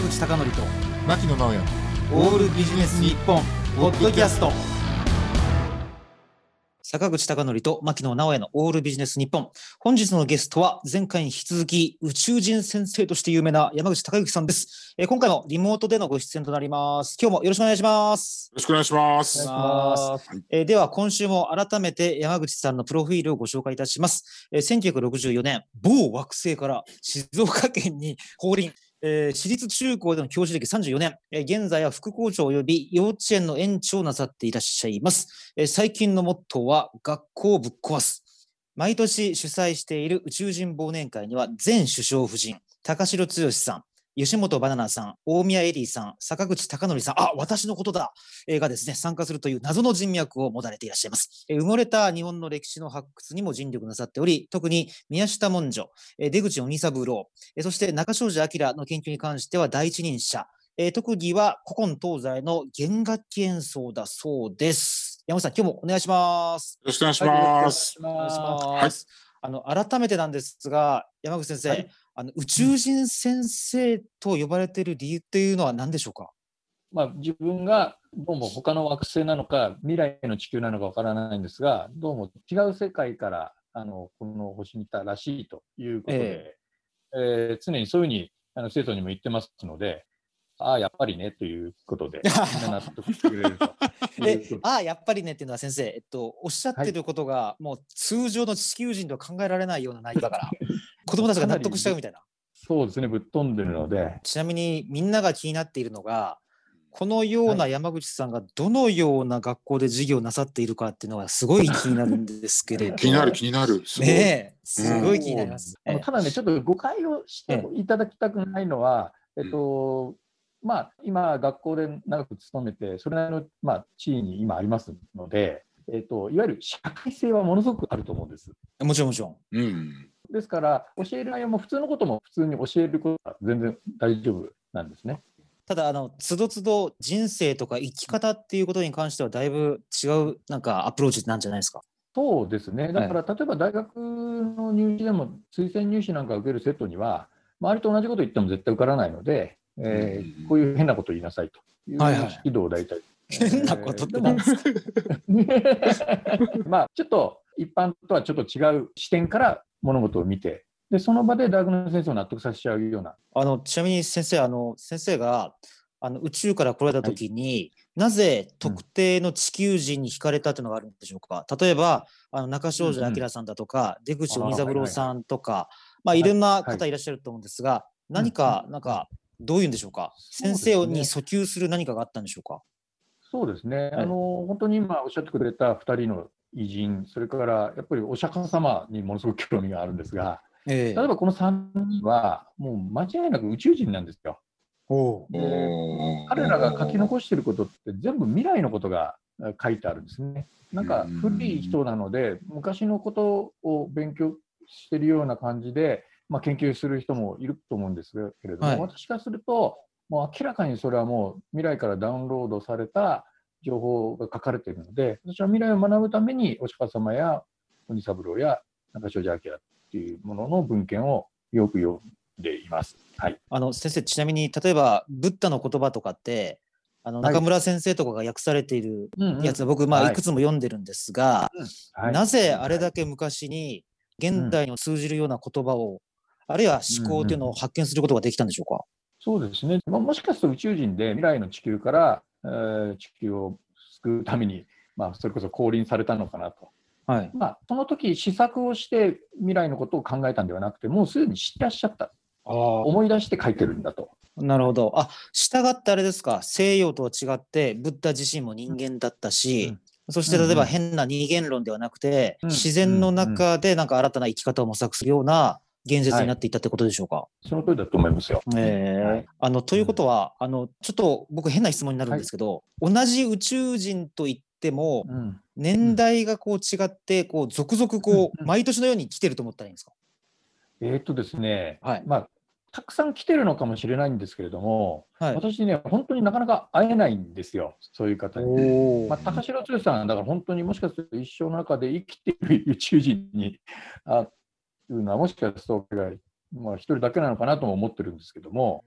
坂口孝則と牧野直哉。オールビジネス日本ポッドキャスト。坂口孝則と牧野直哉のオールビジネス日本。本日のゲストは前回に引き続き宇宙人先生として有名な山口孝之さんです、えー今回もリモートでのご出演となります。今日もよろしくお願いします。よろしくお願いします。お願いします。えーでは今週も改めて山口さんのプロフィールをご紹介いたします。えー1964年某惑星から静岡県に降臨。えー私立中高での教師歴34年、えー現在は副校長及び幼稚園の園長をなさっていらっしゃいます。えー最近のモットーは学校をぶっ壊す。毎年主催している宇宙人忘年会には前首相夫人、高城剛さん、吉本バナナさん、大宮エリーさん、坂口孝則さん、あ、私のことだ、えーがですね、参加するという謎の人脈を持たれていらっしゃいます。えー埋もれた日本の歴史の発掘にも尽力なさっており、特に宮下文書、えー出口鬼三郎、えーそして中庄司明の研究に関しては第一人者、えー特技は古今東西の弦楽器演奏だそうです。山本さん、今日もお願いします。よろしくお願いします。お願いしはいます。あの改めてなんですが、山口先生、はいあの宇宙人先生と呼ばれている理由っていうのは何でしょうか？まあ、自分がどうも他の惑星なのか未来の地球なのかわからないんですがどうも違う世界からあのこの星にいたらしいということで、えー常にそういうふうにあの生徒にも言ってますのでああやっぱりねということで 納得してくれると ああやっぱりねっていうのは先生、えっと、おっしゃってることが、もう通常の地球人とは考えられないような内容だから 子供たちが納得しちゃうみたいな。そうですねぶっ飛んでるのでちなみにみんなが気になっているのがこのような山口さんがどのような学校で授業をなさっているかっていうのはすごい気になるんですけれど気になる気になる。すごい。ねえすごい気になります。ええあのただね、ちょっと誤解をしていただきたくないのは、ええっと、まあ、今、学校で長く勤めて、それなりの、まあ、地位に今ありますので、えっと、いわゆる社会性はものすごくあると思うんです。もちろんもちろん。うん。ですから、教える内容も普通のことも普通に教えることは全然大丈夫なんですね。ただあのつどつど人生とか生き方っていうことに関してはだいぶ違うなんかアプローチなんじゃないですか？そうですね。だから、例えば大学の入試でも推薦入試なんか受けるセットには、周りと同じこと言っても絶対受からないので、えーうんこういう変なことを言いなさいという指導を大体。変なことってですか、まあ、ちょっと一般とはちょっと違う視点から物事を見て、でその場で大学の先生を納得させちゃうような、あのちなみに先生あの先生があの宇宙から来られた時に、なぜ特定の地球人に惹かれたというのがあるんでしょうか？例えばあの中庄司明さんだとか、出口鬼三郎さんとか、まあいろんな方いらっしゃると思うんですが、何かなんかどういうんでしょうか？うですね。生に訴求する何かがあったんでしょうか？そうですね、はい。あの本当に今おっしゃってくれた2人の偉人、それからやっぱりお釈迦様にものすごく興味があるんですが、ええ例えばこの3人は、もう間違いなく宇宙人なんですよ。彼らが書き残していることって全部未来のことがえ書いてあるんですね。なんか古い人なので昔のことを勉強しているような感じで、まあ、研究する人もいると思うんですけれども、はい私からするともう明らかにそれはもう未来からダウンロードされた情報が書かれているので私は未来を学ぶためにお釈迦様や鬼三郎や中庄司明っていうものの文献をよく読んでいます。はい、あの先生ちなみに例えばブッダの言葉とかってあのはい。中村先生とかが訳されているやつ、うん。僕まあはい。いくつも読んでるんですが、はい。なぜあれだけ昔に現代に通じるような言葉を、あるいは思考というのを発見することができたんでしょうか？そうですね、まあ、もしかすると宇宙人で未来の地球から、えー地球を救うために、まあ、それこそ降臨されたのかなと。はい。まあ、その時試作をして未来のことを考えたんではなくて、もうすでに知ってらっしゃった。思い出して書いてるんだと。なるほど。あ、従ってあれですか、西洋とは違って、ブッダ自身も人間だったし、そして例えば変な二元論ではなくて、うん自然の中でなんか新たな生き方を模索するような言説になっていったってことでしょうか？その通りだと思いますよ。ええはいあのということは、あのちょっと僕変な質問になるんですけど、同じ宇宙人といってもうん年代がこう違ってこう続々こううん毎年のように来てると思ったらいいんですか？えーっとですね、はいまあ、たくさん来てるのかもしれないんですけれども、はい。私ね、本当になかなか会えないんですよ、そういう方に。おまあ、高城剛さんはだから本当にもしかすると一生の中で生きている宇宙人にあいうのはもしかすると彼がまあ、一人だけなのかなとも思ってるんですけども、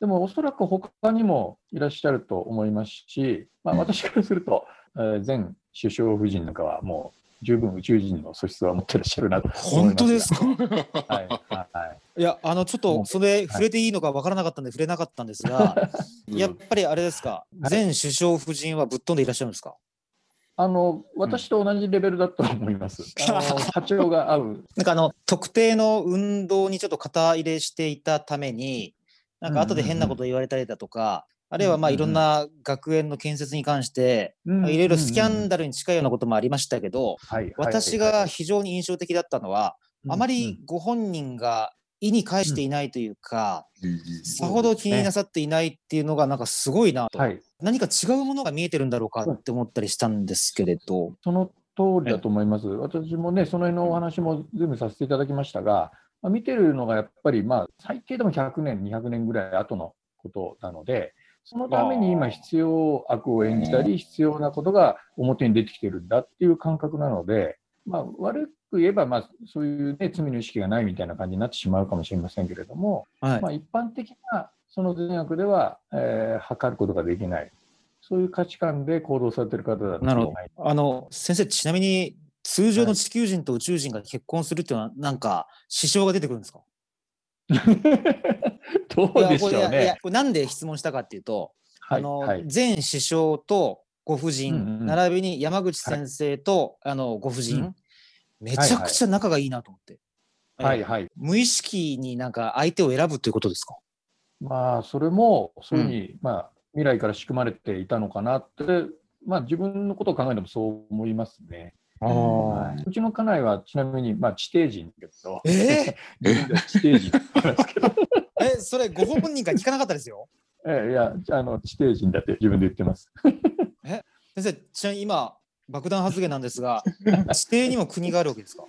でもおそらく他にもいらっしゃると思いますし、まあ、うん。私からすると、えー前首相夫人なんかはもう十分宇宙人の素質は持ってらっしゃるなと思います。が本当ですか？はいはい。いやあのちょっとそれ触れていいのかわからなかったんで触れなかったんですが、やっぱりあれですか、はい。前首相夫人はぶっ飛んでいらっしゃるんですか？あの私と同じレベルだと思います。あの波長が合う。なんかあの特定の運動にちょっと肩入れしていたために、なんか後で変なこと言われたりだとか、あるいはまあうんうんうん。いろんな学園の建設に関して、まあいろいろスキャンダルに近いようなこともありましたけど、はい私が非常に印象的だったのは、あまりご本人が意に介していないというか、さほど気になさっていないっていうのがなんかすごいなと、はい、何か違うものが見えてるんだろうかって思ったりしたんですけれど、その通りだと思います。私もね、その辺のお話も全部させていただきましたが、まあ見てるのがやっぱり、まあ、最低でも100年、200年ぐらい後のことなので、そのために今必要悪を演じたり、必要なことが表に出てきてるんだっていう感覚なので、まあ、悪く言えば、まあ、そういう、ね、罪の意識がないみたいな感じになってしまうかもしれませんけれども、はい。まあ、一般的なその善悪では、えー測ることができない、そういう価値観で行動されてる方だとなるほど。あの先生ちなみに通常の地球人と宇宙人が結婚するっていうのはなんか支障が出てくるんですか？どうでしょうね。これなんで質問したかっていうと、はいあのはい。前首相とご夫人、うんうん並びに山口先生と、あのご夫人、うん。めちゃくちゃ仲がいいなと思って、えーはい。はい。無意識になんか相手を選ぶということですか？まあ、それも、そういうふうに、まあ、未来から仕組まれていたのかなって、まあ、自分のことを考えてもそう思いますね。はい。うちの家内は、ちなみに、まあ、地底人だけど、え 自分では地底人なんですけど、ー、えそれご本人から聞かなかったですよ。ええいや、あの地底人だって自分で言ってます。先生ちなみに今爆弾発言なんですが 地底にも国があるわけですか？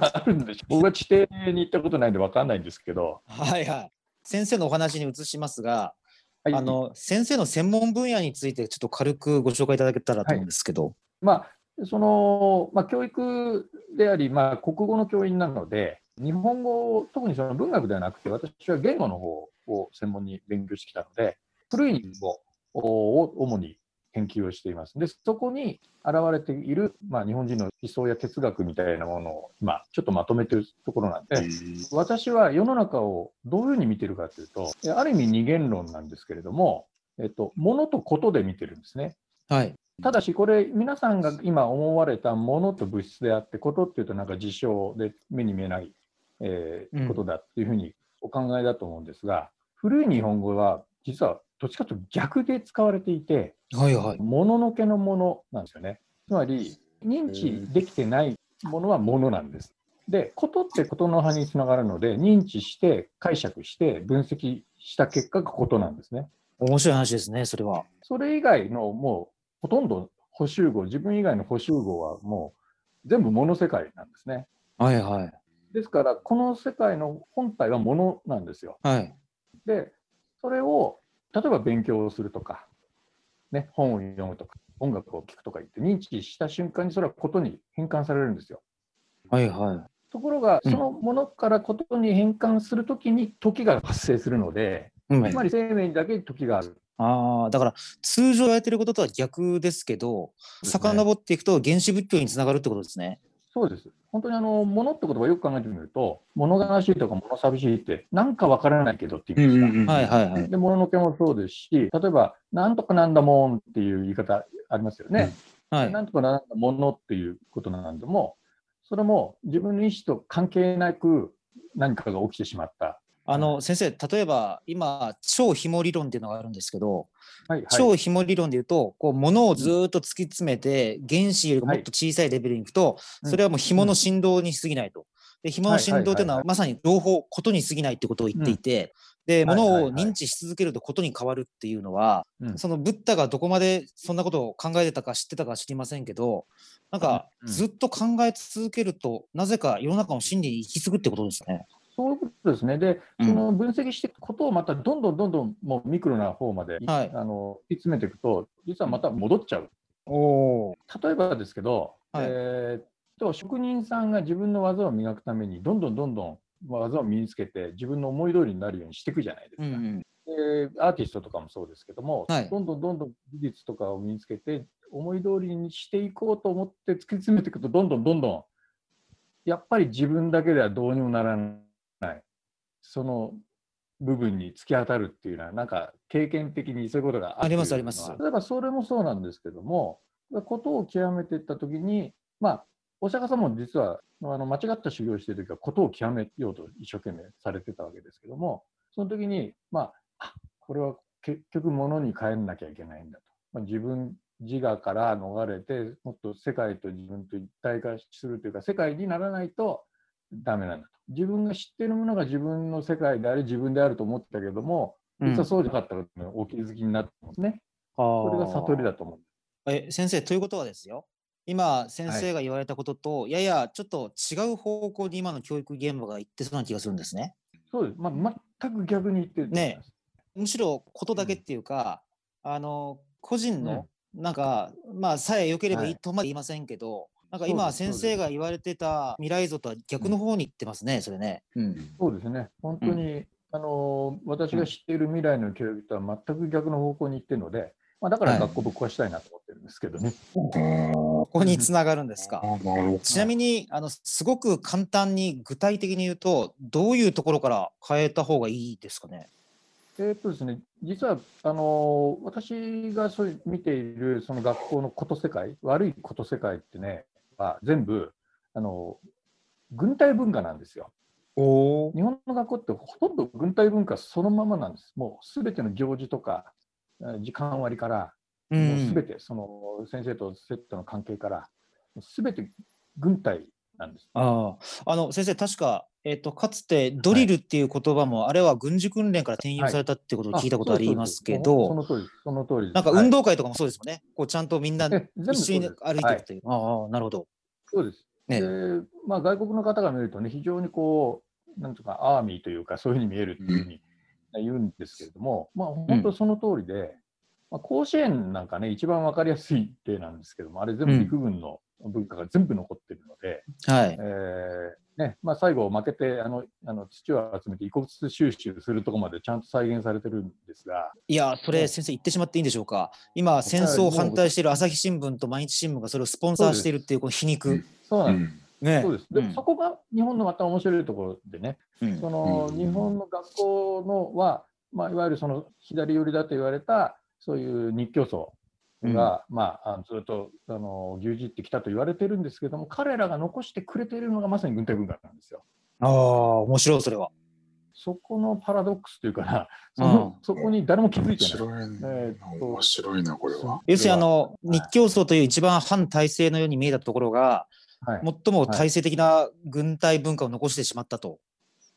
あるんでしょ僕は地底に行ったことないんで分かんないんですけど、はいはい。先生のお話に移しますが、はい。あの先生の専門分野についてちょっと軽くご紹介いただけたらと思うんですけど、まあ、その、まあ、教育であり、まあ、国語の教員なので、日本語、特にその文学ではなくて、私は言語の方を専門に勉強してきたので、古い日本語を主に研究をしています。で、そこに現れている、まあ、日本人の思想や哲学みたいなものを今、ちょっとまとめているところなんで、私は世の中をどういうふうに見てるかというと、ある意味二元論なんですけれども、えっと、物とことで見てるんですね。はいただし、これ、皆さんが今思われたものと物質であって、ことっていうと、なんか事象で目に見えない、えーうんことだっていうふうにお考えだと思うんですが、古い日本語は、実はどっちかというと逆で使われていて、はいはいもののけのものなんですよね。つまり、認知できてないものはものなんです。で、ことってことの葉につながるので、認知して、解釈して、分析した結果がことなんですね。面白い話ですねそれはそれ以外のもうほとんど補集合、自分以外の補集合はもう全部物世界なんですね。はいはいですから、この世界の本体は物なんですよ。はいで、それを例えば勉強をするとか、ね、本を読むとか、音楽を聴くとか言って認知した瞬間にそれはことに変換されるんですよ。はいはい。ところが、うん。そのものからことに変換するときに時が発生するので、うん。つまり生命にだけ時がある。ああだから通常やってることとは逆ですけどね。遡っていくと原始仏教につながるってことですねそうです。本当にあの、ものって言葉をよく考えてみると、物悲しいとか物寂しいって、なんかわからないけどって言うんですか。はいはいはいで、物のけもそうですし、例えば、なんとかなんだもんっていう言い方ありますよね。はいなんとかなんだものっていうことなんでも、それも自分の意思と関係なく何かが起きてしまった。あの先生例えば今超紐理論っていうのがあるんですけど、はい、はい。超紐理論でいうとこう物をずーっと突き詰めて原子よりもっと小さいレベルに行くと、うん。それはもう紐の振動に過ぎないと。で紐の振動というのはまさに情報ことに過ぎないってことを言っていて、ではいはいはい。物を認知し続けるとことに変わるっていうのは、うん。そのブッダがどこまでそんなことを考えてたか知ってたか知りませんけどなんかずっと考え続けるとなぜか世の中の真理に行き継ぐってことですよね。そういうことですね。で、うん。その分析していくことをまたどんどんどんどんもうミクロな方まで、はい。あの突き詰めていくと、実はまた戻っちゃう。お例えばですけど、はい。えーっと職人さんが自分の技を磨くためにどんどんどんどん技を身につけて自分の思い通りになるようにしていくじゃないですか。うんうん。でアーティストとかもそうですけども、はい。どんどんどんどん技術とかを身につけて思い通りにしていこうと思って突き詰めていくとどんどんどんどんやっぱり自分だけではどうにもならないその部分に突き当たるっていうのはなんか経験的にそういうことがありますあります。例えばそれもそうなんですけどもことを極めていった時にまあお釈迦様も実はあの間違った修行をしている時はことを極めようと一生懸命されてたわけですけどもその時にまああこれは結局物に変えなきゃいけないんだと、まあ、自分自我から逃れてもっと世界と自分と一体化するというか世界にならないとダメなんだと。自分が知っているものが自分の世界であり自分であると思ってたけどもうん。実はそうじゃなかったことにお気づきになったんですね、そそれが悟りだと思うえ先生ということはですよ。今先生が言われたことと、ややちょっと違う方向に今の教育現場が行ってそうな気がするんですね。そうです、まあ、全く逆に言ってると思います。むしろことだけっていうか、あの個人の、なんかまあさえ良ければいいとまで言いませんけど、なんか今先生が言われてた未来像とは逆の方に行ってますね、それね。うん。そうですね、本当に、あの私が知っている未来の教育とは全く逆の方向に行ってるので、まあ、だからはい学校ぶっ壊したいなと思ってるんですけどね。ここに繋がるんですか？あなるほど。ちなみにあのすごく簡単に具体的に言うとどういうところから変えた方がいいですかね？えーっとですね、実はあの私がそういう見ているその学校のこと世界、悪いこと世界ってね、は全部あの軍隊文化なんですよ。お日本の学校ってほとんど軍隊文化そのままなんです。もうすべての行事とかえー時間割から、うもうすべてその先生と生徒の関係から、すべて軍隊なんです。あああの先生確か、えっとかつてドリルっていう言葉も、あれは軍事訓練から転用されたってことを聞いたことありますけど、その通りその通り。なんかはい。運動会とかもそうですもんね。こうちゃんとみんな一緒に歩いていくという。ああなるほど。そうです。ね。で、まあ、外国の方が見るとね、非常にこう、なんとかアーミーというか、そういうふうに見えるっていうふうに言うんですけれども、まあ、本当その通りで、まあ、甲子園なんかね、一番わかりやすい例なんですけども、あれ全部陸軍の文化が全部残ってるので、はい。えーねまあ、最後負けてあのあの土を集めて遺骨収集するところまでちゃんと再現されてるんですが、いやそれね先生言ってしまっていいんでしょうか？今戦争を反対している朝日新聞と毎日新聞がそれをスポンサーしているっていうこの皮肉。そうなんです。うんねそうですで、うんそこが日本のまた面白いところでね、うんそのうん日本の学校のは、まあ、いわゆるその左寄りだと言われたそういう日教層が、まあ、あのずっとあの牛耳ってきたと言われてるんですけども彼らが残してくれているのがまさに軍隊文化なんですよ。ああ面白いそれは。そこのパラドックスというかなその、そこに誰も気づ面いてない。白いな。えー面白いな、これは。要するにあのはい日教層という一番反体制のように見えたところが、はい、最も体制的な軍隊文化を残してしまったと。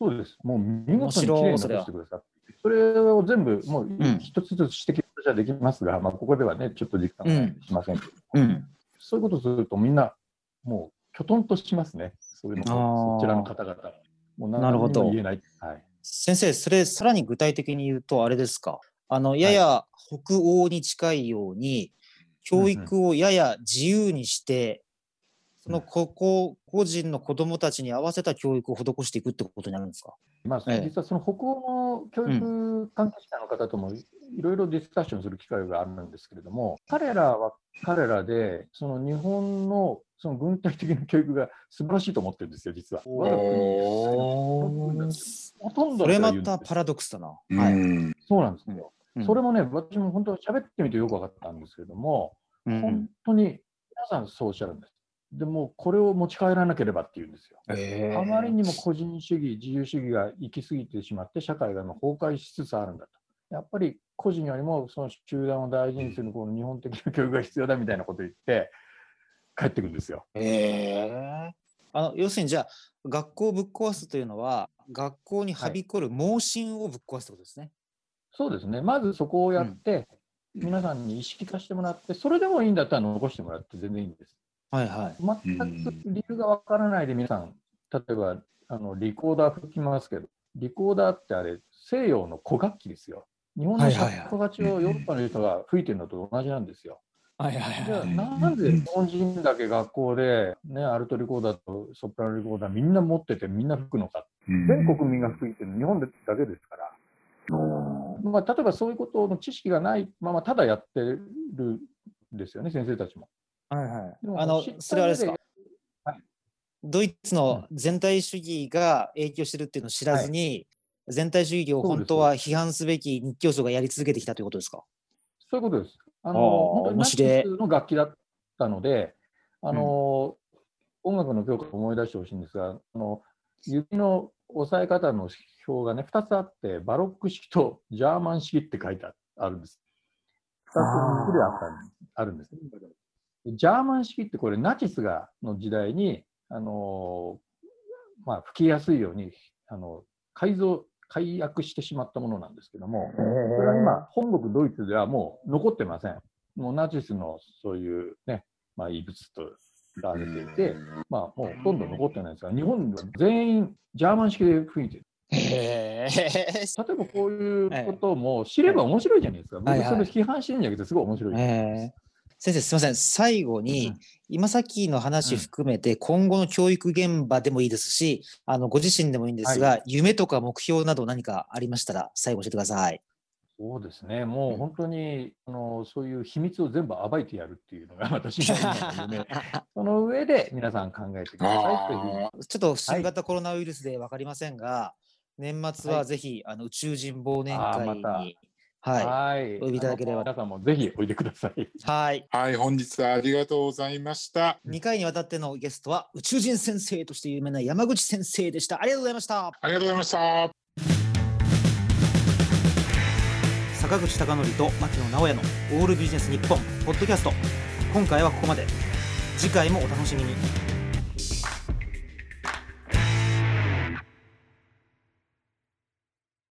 そうです。もう見面事にきれいに残してくださって。それを全部、もううん一つずつ指摘じゃできますが、まあ、ここではね、ちょっと時間がないしませんけど、うん。そういうことをすると、みんな、もう、きょとんとしますね。そういうのそちらの方々。もうなるほど言えない。はい。先生それさらに具体的に言うとあれですか？あのやや北欧に近いように、教育をやや自由にして、そのここ個人の子どもたちに合わせた教育を施していくってことになるんですか？まあ、ええ実はその北欧の教育関係者の方ともいろいろディスカッションする機会があるんですけれども、彼らは彼らで、その日本のその軍隊的な教育が素晴らしいと思ってるんですよ、実は。我が国ほとんどそれまたパラドックスだな。うはい。ん。そうなんですよ。うんそれもね、私も本当喋ってみてよく分かったんですけれども、うん本当に皆さんそうおっしゃるんです。でも、これを持ち帰らなければっていうんですよ。えーあまりにも個人主義、自由主義が行き過ぎてしまって、社会が今崩壊しつつあるんだと。やっぱり個人よりもその集団を大事にするこの日本的な教育が必要だみたいなことを言って、帰ってくるんですよ。えーあの要するにじゃあ学校をぶっ壊すというのは学校にはびこる盲信をぶっ壊すってことですね。そうですね。まずそこをやって、皆さんに意識化してもらって、それでもいいんだったら残してもらって全然いいんです。はいはい。全く理由がわからないで皆さん、例えばあのリコーダー吹きますけど、リコーダーってあれ、西洋の古楽器ですよ。日本のシャット勝ちをヨーロッパの人が吹いてるのと同じなんですよ。はいはいじゃあ、うんなんで日本人だけ学校で、ね、アルトリコーダーとソプラノリコーダーみんな持っててみんな吹くのか。全国民が吹いてるの日本だけですから。まあ、例えばそういうことの知識がないままただやってるんですよね、先生たちも。はいはい。あのそれはあれですか？上はい。ドイツの全体主義が影響してるっていうのを知らずに、全体主義を本当は批判すべき日教祖がやり続けてきたということですか？そういうことです。あの面白い。スの楽器だったので、あの音楽の教科を思い出してほしいんですが、あの指の押さえ方の表がね、2つあって、バロック式とジャーマン式って書いてあるんです。2つあったんあるんです。ジャーマン式ってこれナチスがの時代に、あのまあ、吹きやすいようにあの改造、改悪してしまったものなんですけども、それは今、本国ドイツではもう残ってません。もうナチスのそういうね、まあ、異物とられていて、まあ、もうほとんど残ってないんですが、日本では全員ジャーマン式で吹いてる。例えばこういうことも知れば面白いじゃないですか。僕それ批判してるんじゃなくて、すごい面白い。えー先生すみません。最後に、うん。今さっきの話含めて、今後の教育現場でもいいですしあのご自身でもいいんですが、夢とか目標など何かありましたら最後教えてください。そうですね、もう本当に、あのそういう秘密を全部暴いてやるっていうのが 私の夢。その上で皆さん考えてくださいという。ちょっと新型コロナウイルスで分かりませんが、年末ははい。ぜひ、あの宇宙人忘年会に、はい、はい。お呼びいただければ皆さんもぜひおいでください。はい。ーはい、本日はありがとうございました。2回にわたってのゲストは宇宙人先生として有名な山口先生でした。ありがとうございました。ありがとうございました。坂口孝則と牧野直哉のオールビジネス日本ポッドキャスト。今回はここまで。次回もお楽しみに。